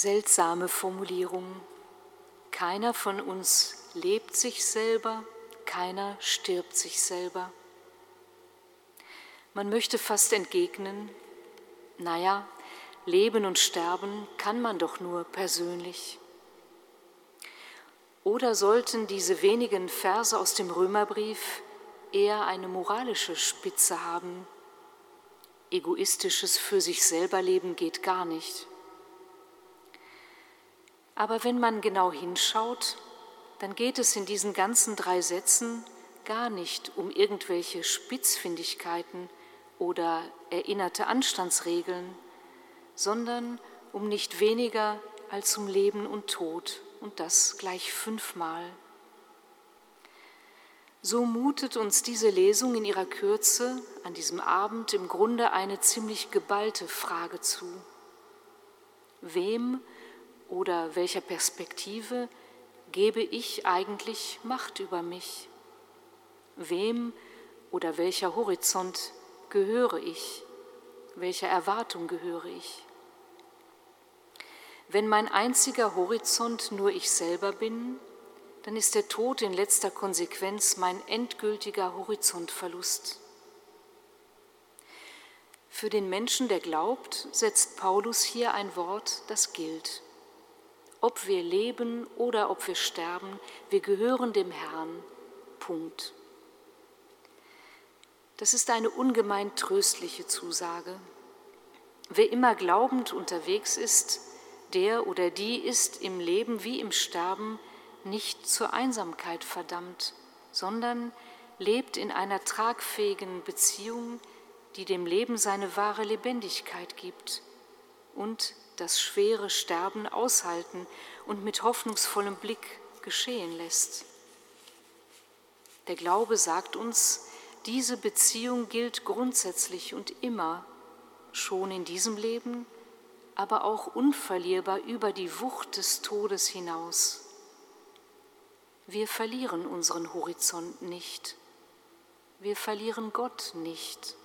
Seltsame Formulierung. Keiner von uns lebt sich selber, keiner stirbt sich selber. Man möchte fast entgegnen, naja, leben und sterben kann man doch nur persönlich. Oder sollten diese wenigen Verse aus dem Römerbrief eher eine moralische Spitze haben? Egoistisches für sich selber leben geht gar nicht. Aber wenn man genau hinschaut, dann geht es in diesen ganzen drei Sätzen gar nicht um irgendwelche Spitzfindigkeiten oder erinnerte Anstandsregeln, sondern um nicht weniger als um Leben und Tod und das gleich fünfmal. So mutet uns diese Lesung in ihrer Kürze an diesem Abend im Grunde eine ziemlich geballte Frage zu. Wem oder welcher Perspektive gebe ich eigentlich Macht über mich? Wem oder welcher Horizont gehöre ich? Welcher Erwartung gehöre ich? Wenn mein einziger Horizont nur ich selber bin, dann ist der Tod in letzter Konsequenz mein endgültiger Horizontverlust. Für den Menschen, der glaubt, setzt Paulus hier ein Wort, das gilt. Ob wir leben oder ob wir sterben, wir gehören dem Herrn. Punkt. Das ist eine ungemein tröstliche Zusage. Wer immer glaubend unterwegs ist, der oder die ist im Leben wie im Sterben nicht zur Einsamkeit verdammt, sondern lebt in einer tragfähigen Beziehung, die dem Leben seine wahre Lebendigkeit gibt und das schwere Sterben aushalten und mit hoffnungsvollem Blick geschehen lässt. Der Glaube sagt uns, diese Beziehung gilt grundsätzlich und immer, schon in diesem Leben aber auch unverlierbar über die Wucht des Todes hinaus. Wir verlieren unseren Horizont nicht. Wir verlieren Gott nicht.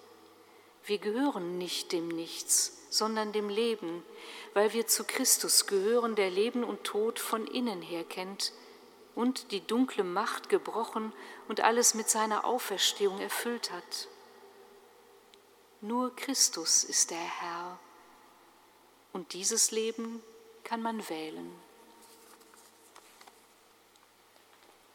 Wir gehören nicht dem Nichts, sondern dem Leben, weil wir zu Christus gehören, der Leben und Tod von innen her kennt und die dunkle Macht gebrochen und alles mit seiner Auferstehung erfüllt hat. Nur Christus ist der Herr und dieses Leben kann man wählen.